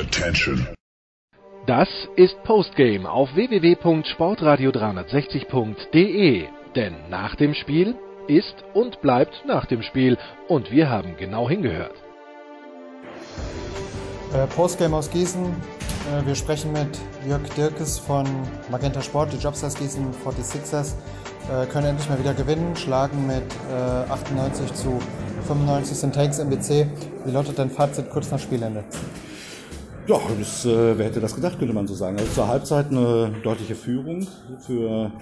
Attention. Das ist Postgame auf www.sportradio360.de. Denn nach dem Spiel ist und bleibt nach dem Spiel. Und wir haben genau hingehört. Äh, Postgame aus Gießen. Äh, wir sprechen mit Jörg Dirkes von Magenta Sport, die Jobsters Gießen 46ers. Äh, können endlich mal wieder gewinnen, schlagen mit 98 zu 95 sind Takes MBC. Wie lautet dein Fazit kurz nach Spielende? Ja, das, äh, wer hätte das gedacht, könnte man so sagen. Also zur Halbzeit eine deutliche Führung für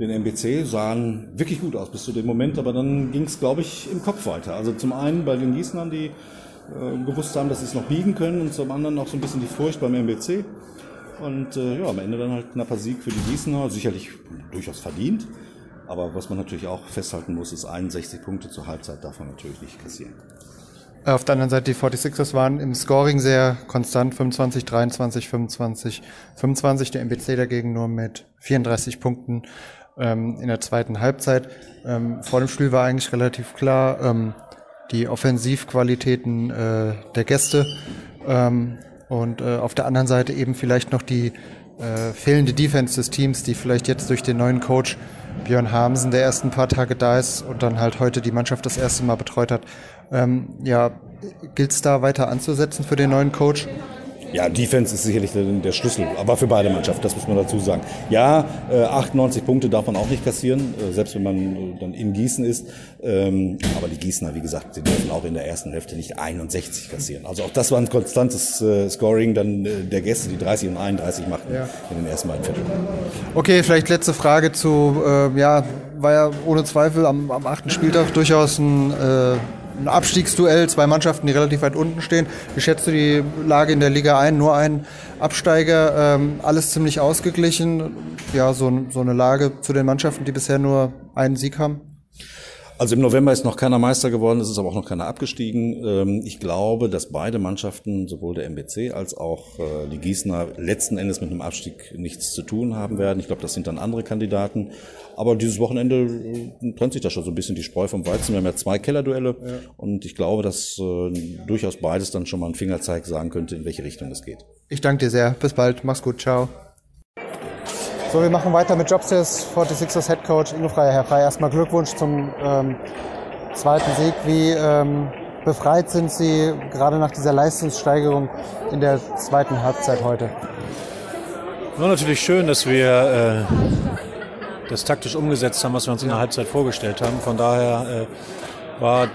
den MBC, sahen wirklich gut aus bis zu dem Moment, aber dann ging es, glaube ich, im Kopf weiter. Also zum einen bei den Gießnern, die äh, gewusst haben, dass sie es noch biegen können und zum anderen auch so ein bisschen die Furcht beim MBC. Und äh, ja, am Ende dann halt knapper Sieg für die Gießener, sicherlich durchaus verdient. Aber was man natürlich auch festhalten muss, ist 61 Punkte zur Halbzeit darf man natürlich nicht kassieren. Auf der anderen Seite, die 46ers waren im Scoring sehr konstant, 25, 23, 25, 25. Der MBC dagegen nur mit 34 Punkten ähm, in der zweiten Halbzeit. Ähm, vor dem Spiel war eigentlich relativ klar, ähm, die Offensivqualitäten äh, der Gäste ähm, und äh, auf der anderen Seite eben vielleicht noch die äh, fehlende Defense des Teams, die vielleicht jetzt durch den neuen Coach Björn Hamsen, der erst ein paar Tage da ist und dann halt heute die Mannschaft das erste Mal betreut hat. Ähm, ja, gilt es da weiter anzusetzen für den neuen Coach? Ja, Defense ist sicherlich der, Schlüssel, aber für beide Mannschaften, das muss man dazu sagen. Ja, äh, 98 Punkte darf man auch nicht kassieren, äh, selbst wenn man äh, dann in Gießen ist. Ähm, aber die Gießener, wie gesagt, sie dürfen auch in der ersten Hälfte nicht 61 kassieren. Also auch das war ein konstantes äh, Scoring dann äh, der Gäste, die 30 und 31 machten ja. in den ersten beiden Vierteln. Okay, vielleicht letzte Frage zu, äh, ja, war ja ohne Zweifel am, am achten Spieltag durchaus ein ein Abstiegsduell, zwei Mannschaften, die relativ weit unten stehen. Wie schätzt du die Lage in der Liga ein? Nur ein Absteiger, ähm, alles ziemlich ausgeglichen. Ja, so, so eine Lage zu den Mannschaften, die bisher nur einen Sieg haben? Also im November ist noch keiner Meister geworden, es ist aber auch noch keiner abgestiegen. Ähm, ich glaube, dass beide Mannschaften, sowohl der MBC als auch äh, die Gießener, letzten Endes mit einem Abstieg nichts zu tun haben werden. Ich glaube, das sind dann andere Kandidaten. Aber dieses Wochenende äh, trennt sich da schon so ein bisschen die Spreu vom Weizen. Wir haben ja zwei Kellerduelle ja. und ich glaube, dass äh, durchaus beides dann schon mal ein Fingerzeig sagen könnte, in welche Richtung es geht. Ich danke dir sehr. Bis bald. Mach's gut. Ciao. So, wir machen weiter mit Jobsters 46ers Head Coach Ingo Freier. Herr Freier, erstmal Glückwunsch zum ähm, zweiten Sieg. Wie ähm, befreit sind Sie gerade nach dieser Leistungssteigerung in der zweiten Halbzeit heute? War natürlich schön, dass wir äh, das taktisch umgesetzt haben, was wir uns in der Halbzeit vorgestellt haben. Von daher äh, war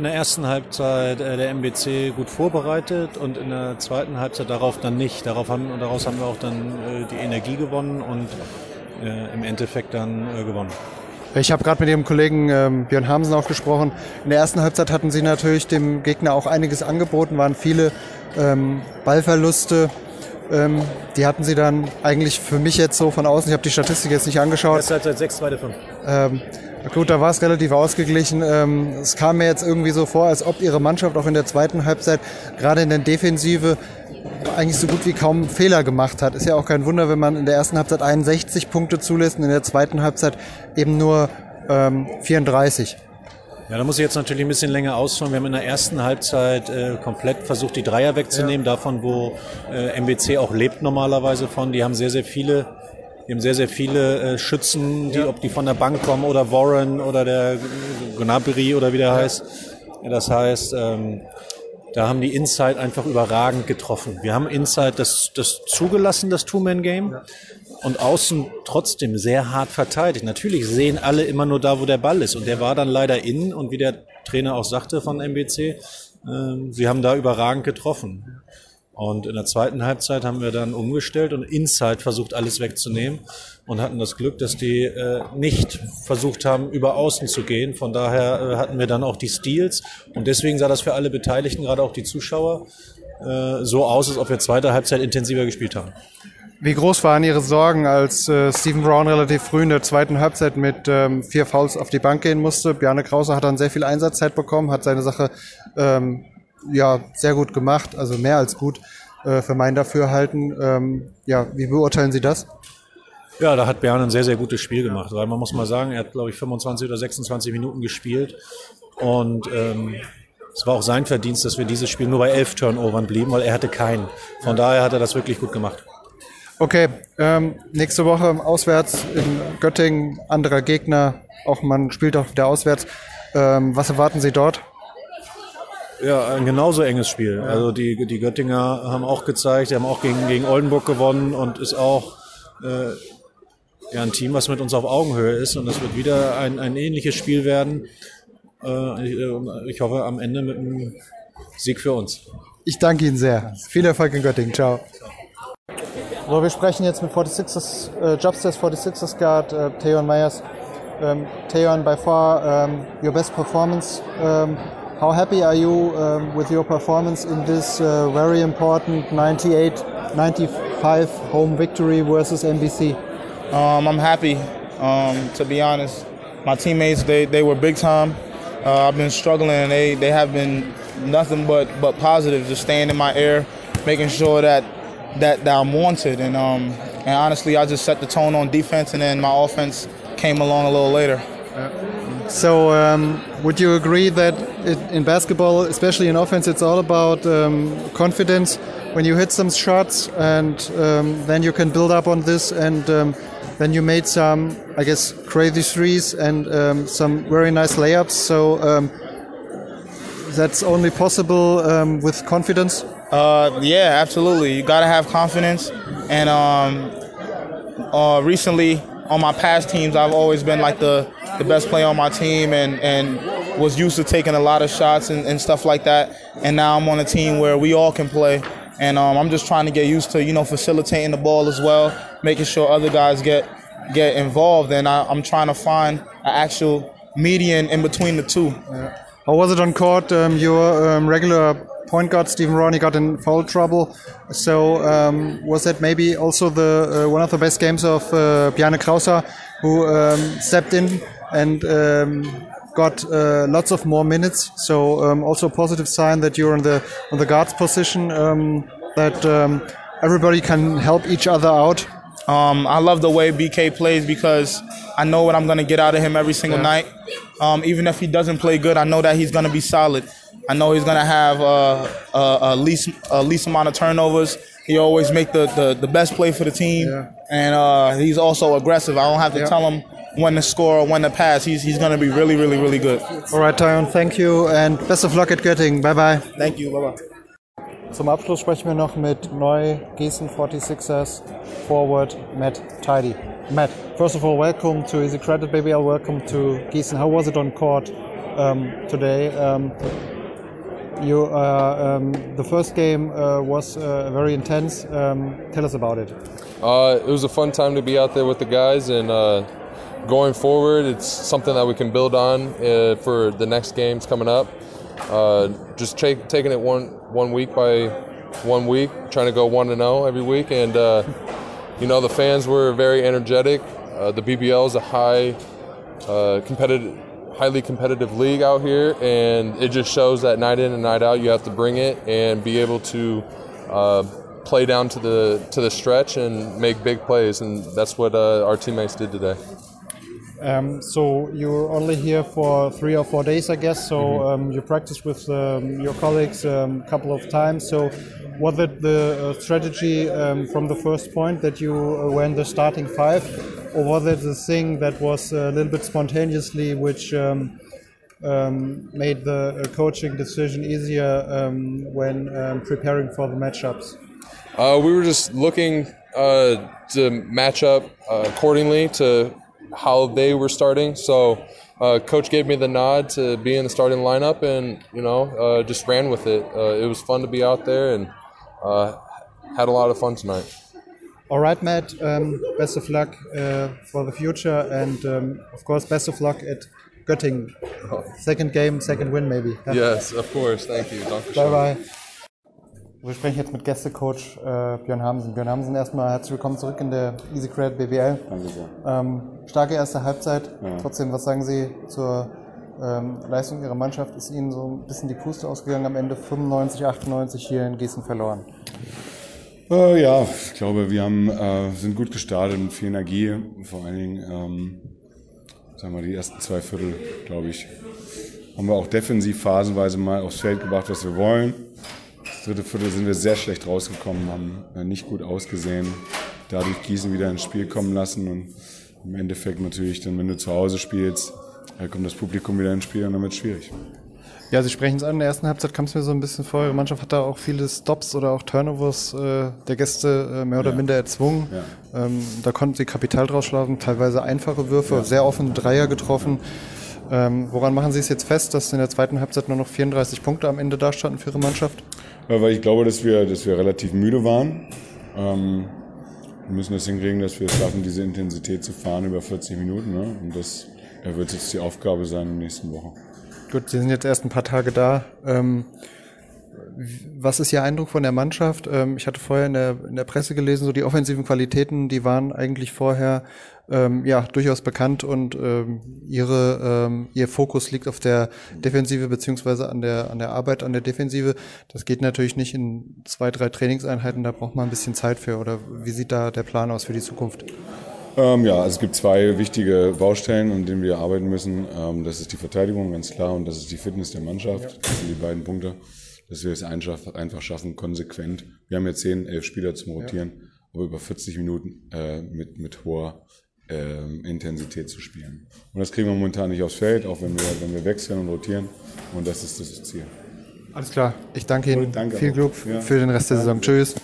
in der ersten Halbzeit äh, der MBC gut vorbereitet und in der zweiten Halbzeit darauf dann nicht. Darauf haben, daraus haben wir auch dann äh, die Energie gewonnen und äh, im Endeffekt dann äh, gewonnen. Ich habe gerade mit Ihrem Kollegen ähm, Björn Hamsen auch gesprochen. In der ersten Halbzeit hatten Sie natürlich dem Gegner auch einiges angeboten, waren viele ähm, Ballverluste. Ähm, die hatten Sie dann eigentlich für mich jetzt so von außen, ich habe die Statistik jetzt nicht angeschaut. Erste Halbzeit 6, zweite 5. Ähm, Gut, da war es relativ ausgeglichen. Ähm, es kam mir jetzt irgendwie so vor, als ob ihre Mannschaft auch in der zweiten Halbzeit, gerade in der Defensive, eigentlich so gut wie kaum Fehler gemacht hat. Ist ja auch kein Wunder, wenn man in der ersten Halbzeit 61 Punkte zulässt und in der zweiten Halbzeit eben nur ähm, 34. Ja, da muss ich jetzt natürlich ein bisschen länger ausholen. Wir haben in der ersten Halbzeit äh, komplett versucht, die Dreier wegzunehmen, ja. davon, wo äh, MBC auch lebt normalerweise von. Die haben sehr, sehr viele wir haben sehr, sehr viele äh, Schützen, die, ja. ob die von der Bank kommen oder Warren oder der Gnabry oder wie der ja. heißt. Das heißt, ähm, da haben die Inside einfach überragend getroffen. Wir haben Inside das, das zugelassen, das Two-Man-Game. Ja. Und außen trotzdem sehr hart verteidigt. Natürlich sehen alle immer nur da, wo der Ball ist. Und der war dann leider innen. Und wie der Trainer auch sagte von MBC, äh, sie haben da überragend getroffen. Und in der zweiten Halbzeit haben wir dann umgestellt und Inside versucht, alles wegzunehmen und hatten das Glück, dass die äh, nicht versucht haben, über Außen zu gehen. Von daher äh, hatten wir dann auch die Steals und deswegen sah das für alle Beteiligten, gerade auch die Zuschauer, äh, so aus, als ob wir zweite Halbzeit intensiver gespielt haben. Wie groß waren Ihre Sorgen, als äh, Stephen Brown relativ früh in der zweiten Halbzeit mit ähm, vier Fouls auf die Bank gehen musste? Bjarne Krause hat dann sehr viel Einsatzzeit bekommen, hat seine Sache ähm, ja, sehr gut gemacht, also mehr als gut äh, für mein Dafürhalten. Ähm, ja, wie beurteilen Sie das? Ja, da hat Bern ein sehr, sehr gutes Spiel gemacht, weil man muss mal sagen, er hat, glaube ich, 25 oder 26 Minuten gespielt und ähm, es war auch sein Verdienst, dass wir dieses Spiel nur bei elf Turnovern blieben, weil er hatte keinen. Von daher hat er das wirklich gut gemacht. Okay, ähm, nächste Woche auswärts in Göttingen, anderer Gegner, auch man spielt auch wieder auswärts. Ähm, was erwarten Sie dort? Ja, ein genauso enges Spiel. Ja. Also die, die Göttinger haben auch gezeigt, die haben auch gegen, gegen Oldenburg gewonnen und ist auch äh, ja, ein Team, was mit uns auf Augenhöhe ist. Und es wird wieder ein, ein ähnliches Spiel werden. Äh, ich, äh, ich hoffe am Ende mit einem Sieg für uns. Ich danke Ihnen sehr. Viel Erfolg in Göttingen. Ciao. So, wir sprechen jetzt mit 46ers, äh, Jobsters 46ers Guard, äh, Theon Myers. Um, Theon, by far um, your best performance. Um, how happy are you um, with your performance in this uh, very important 98 95 home victory versus NBC? Um, I'm happy, um, to be honest. My teammates, they, they were big time. Uh, I've been struggling, and they, they have been nothing but, but positive, just staying in my air, making sure that that, that I'm wanted. And, um, and honestly, I just set the tone on defense, and then my offense came along a little later. So, um, would you agree that it, in basketball, especially in offense, it's all about um, confidence? When you hit some shots, and um, then you can build up on this, and um, then you made some, I guess, crazy threes and um, some very nice layups. So um, that's only possible with confidence. Uh, yeah, absolutely. You got to have confidence, and uh, recently on my past teams, I've always been like the, the best player on my team and, and was used to taking a lot of shots and, and stuff like that. And now I'm on a team where we all can play. And um, I'm just trying to get used to, you know, facilitating the ball as well, making sure other guys get get involved. And I, am trying to find an actual median in between the two. Yeah. How was it on court? Um, your um, regular point guard Stephen Ronnie got in foul trouble. So um, was that maybe also the uh, one of the best games of uh, Bjarne Krauser, who um, stepped in and um, got uh, lots of more minutes. So um, also a positive sign that you're in the on the guards position. Um, that um, everybody can help each other out. Um, I love the way BK plays because I know what I'm going to get out of him every single yeah. night. Um, even if he doesn't play good, I know that he's going to be solid. I know he's going to have uh, a, a, least a least amount of turnovers. He always make the, the, the best play for the team, yeah. and uh, he's also aggressive. I don't have to yeah. tell him when to score or when to pass. He's, he's going to be really, really, really good. All right, Tyon, thank you and best of luck at Göttingen. Bye bye. Thank you. Bye bye. Zum Abschluss sprechen wir noch mit neu Gießen 46ers Forward Matt Tidy. Matt, first of all, welcome to Easy Credit BBL. Welcome to Gießen. How was it on court um, today? Um, you, uh, um, the first game uh, was uh, very intense. Um, tell us about it. Uh, it was a fun time to be out there with the guys, and uh, going forward, it's something that we can build on uh, for the next games coming up. just take, taking it one one week by one week, trying to go one to zero every week, and you know the fans were very energetic. the BBL is a high competitive highly competitive league out here, and it just shows that night in and night out, you have to bring it and be able to uh, play down to the to the stretch and make big plays, and that's what uh, our teammates did today. Um, so you're only here for three or four days, I guess. So mm-hmm. um, you practiced with um, your colleagues a um, couple of times. So was it the uh, strategy um, from the first point that you uh, were in the starting five, or was it the thing that was a little bit spontaneously, which um, made the uh, coaching decision easier when preparing for the matchups? Uh, we were just looking uh, to match up uh, accordingly to how they were starting. So uh, coach gave me the nod to be in the starting lineup, and you know, uh, just ran with it. Uh, it was fun to be out there, and uh, had a lot of fun tonight. All right, Matt. Um, best of luck uh, for the future, and um, of course, best of luck at Göttingen. Second game, second win, maybe. Yes, of course. Thank you. Bye bye. Wir sprechen jetzt mit Gästecoach äh, Björn Hamsen. Björn Hamsen, erstmal herzlich willkommen zurück in der Easy Credit BWL. Danke sehr. Ähm, starke erste Halbzeit. Ja. Trotzdem, was sagen Sie zur ähm, Leistung Ihrer Mannschaft? Ist Ihnen so ein bisschen die Puste ausgegangen am Ende 95, 98 hier in Gießen verloren? Äh, ja, ich glaube, wir haben, äh, sind gut gestartet mit viel Energie. Vor allen Dingen, ähm, sagen wir, die ersten zwei Viertel, glaube ich, haben wir auch defensiv phasenweise mal aufs Feld gebracht, was wir wollen. Das dritte Viertel sind wir sehr schlecht rausgekommen, haben äh, nicht gut ausgesehen. Dadurch Gießen wieder ins Spiel kommen lassen und im Endeffekt natürlich dann, wenn du zu Hause spielst, kommt das Publikum wieder ins Spiel und dann wird es schwierig. Ja, Sie sprechen es an. In der ersten Halbzeit kam es mir so ein bisschen vor. Ihre Mannschaft hat da auch viele Stops oder auch Turnovers äh, der Gäste äh, mehr oder ja. minder erzwungen. Ja. Ähm, da konnten sie Kapital draus schlagen, teilweise einfache Würfe, ja. sehr offene Dreier getroffen. Ähm, woran machen Sie es jetzt fest, dass in der zweiten Halbzeit nur noch 34 Punkte am Ende dastanden für Ihre Mannschaft? Ja, weil ich glaube, dass wir, dass wir relativ müde waren. Ähm, wir müssen das hinkriegen, dass wir es schaffen, diese Intensität zu fahren über 40 Minuten. Ne? Und das wird jetzt die Aufgabe sein in den nächsten Wochen. Gut, Sie sind jetzt erst ein paar Tage da. Ähm, was ist Ihr Eindruck von der Mannschaft? Ähm, ich hatte vorher in der, in der Presse gelesen, so die offensiven Qualitäten, die waren eigentlich vorher ähm, ja durchaus bekannt und ähm, ihre, ähm, ihr Fokus liegt auf der Defensive beziehungsweise an der, an der Arbeit an der Defensive. Das geht natürlich nicht in zwei, drei Trainingseinheiten, da braucht man ein bisschen Zeit für. Oder wie sieht da der Plan aus für die Zukunft? Ähm, ja, also es gibt zwei wichtige Baustellen, an denen wir arbeiten müssen. Ähm, das ist die Verteidigung, ganz klar, und das ist die Fitness der Mannschaft. Das sind die beiden Punkte, dass wir es einfach schaffen, konsequent. Wir haben jetzt zehn, elf Spieler zum Rotieren, ja. aber über 40 Minuten äh, mit, mit hoher äh, Intensität zu spielen. Und das kriegen wir momentan nicht aufs Feld, auch wenn wir, wenn wir wechseln und rotieren. Und das ist das Ziel. Alles klar. Ich danke Ihnen. Danke Viel Glück ja. für den Rest der Saison. Tschüss.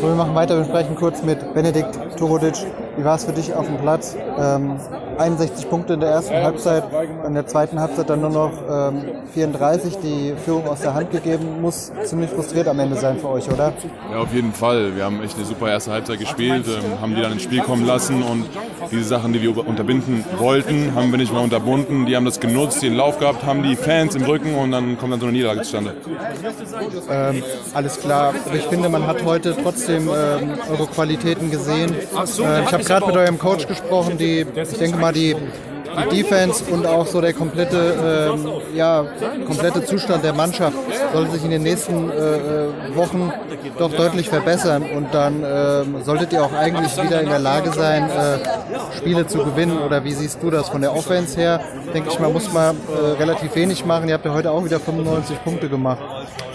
So, wir machen weiter. Wir sprechen kurz mit Benedikt Turodic. Wie war es für dich auf dem Platz? Ähm, 61 Punkte in der ersten Halbzeit, in der zweiten Halbzeit dann nur noch ähm, 34, die Führung aus der Hand gegeben, muss ziemlich frustriert am Ende sein für euch, oder? Ja, auf jeden Fall. Wir haben echt eine super erste Halbzeit gespielt, ähm, haben die dann ins Spiel kommen lassen und diese Sachen, die wir unterbinden wollten, haben wir nicht mehr unterbunden. Die haben das genutzt, den Lauf gehabt, haben die Fans im Rücken und dann kommt dann so eine Niederlage zustande. Ähm, alles klar. Aber ich finde, man hat heute trotzdem ähm, eure Qualitäten gesehen. Äh, ich habe gerade mit eurem Coach gesprochen, die, ich denke mal, die, die Defense und auch so der komplette, ähm, ja, komplette Zustand der Mannschaft soll sich in den nächsten äh, Wochen doch deutlich verbessern und dann äh, solltet ihr auch eigentlich wieder in der Lage sein, äh, Spiele zu gewinnen. Oder wie siehst du das von der Offense her? Denke ich mal, muss man äh, relativ wenig machen. Ihr habt ja heute auch wieder 95 Punkte gemacht.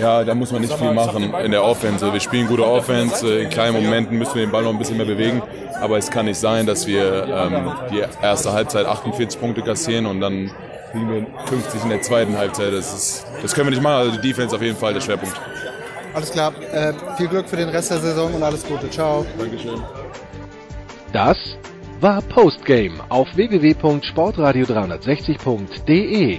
Ja, da muss man nicht viel machen in der Offense. Wir spielen gute Offense. In kleinen Momenten müssen wir den Ball noch ein bisschen mehr bewegen. Aber es kann nicht sein, dass wir ähm, die erste Halbzeit 48 Punkte kassieren und dann kriegen wir 50 in der zweiten Halbzeit. Das, ist, das können wir nicht machen. Also die Defense auf jeden Fall der Schwerpunkt. Alles klar. Äh, viel Glück für den Rest der Saison und alles Gute. Ciao. Dankeschön. Das war Postgame auf www.sportradio360.de.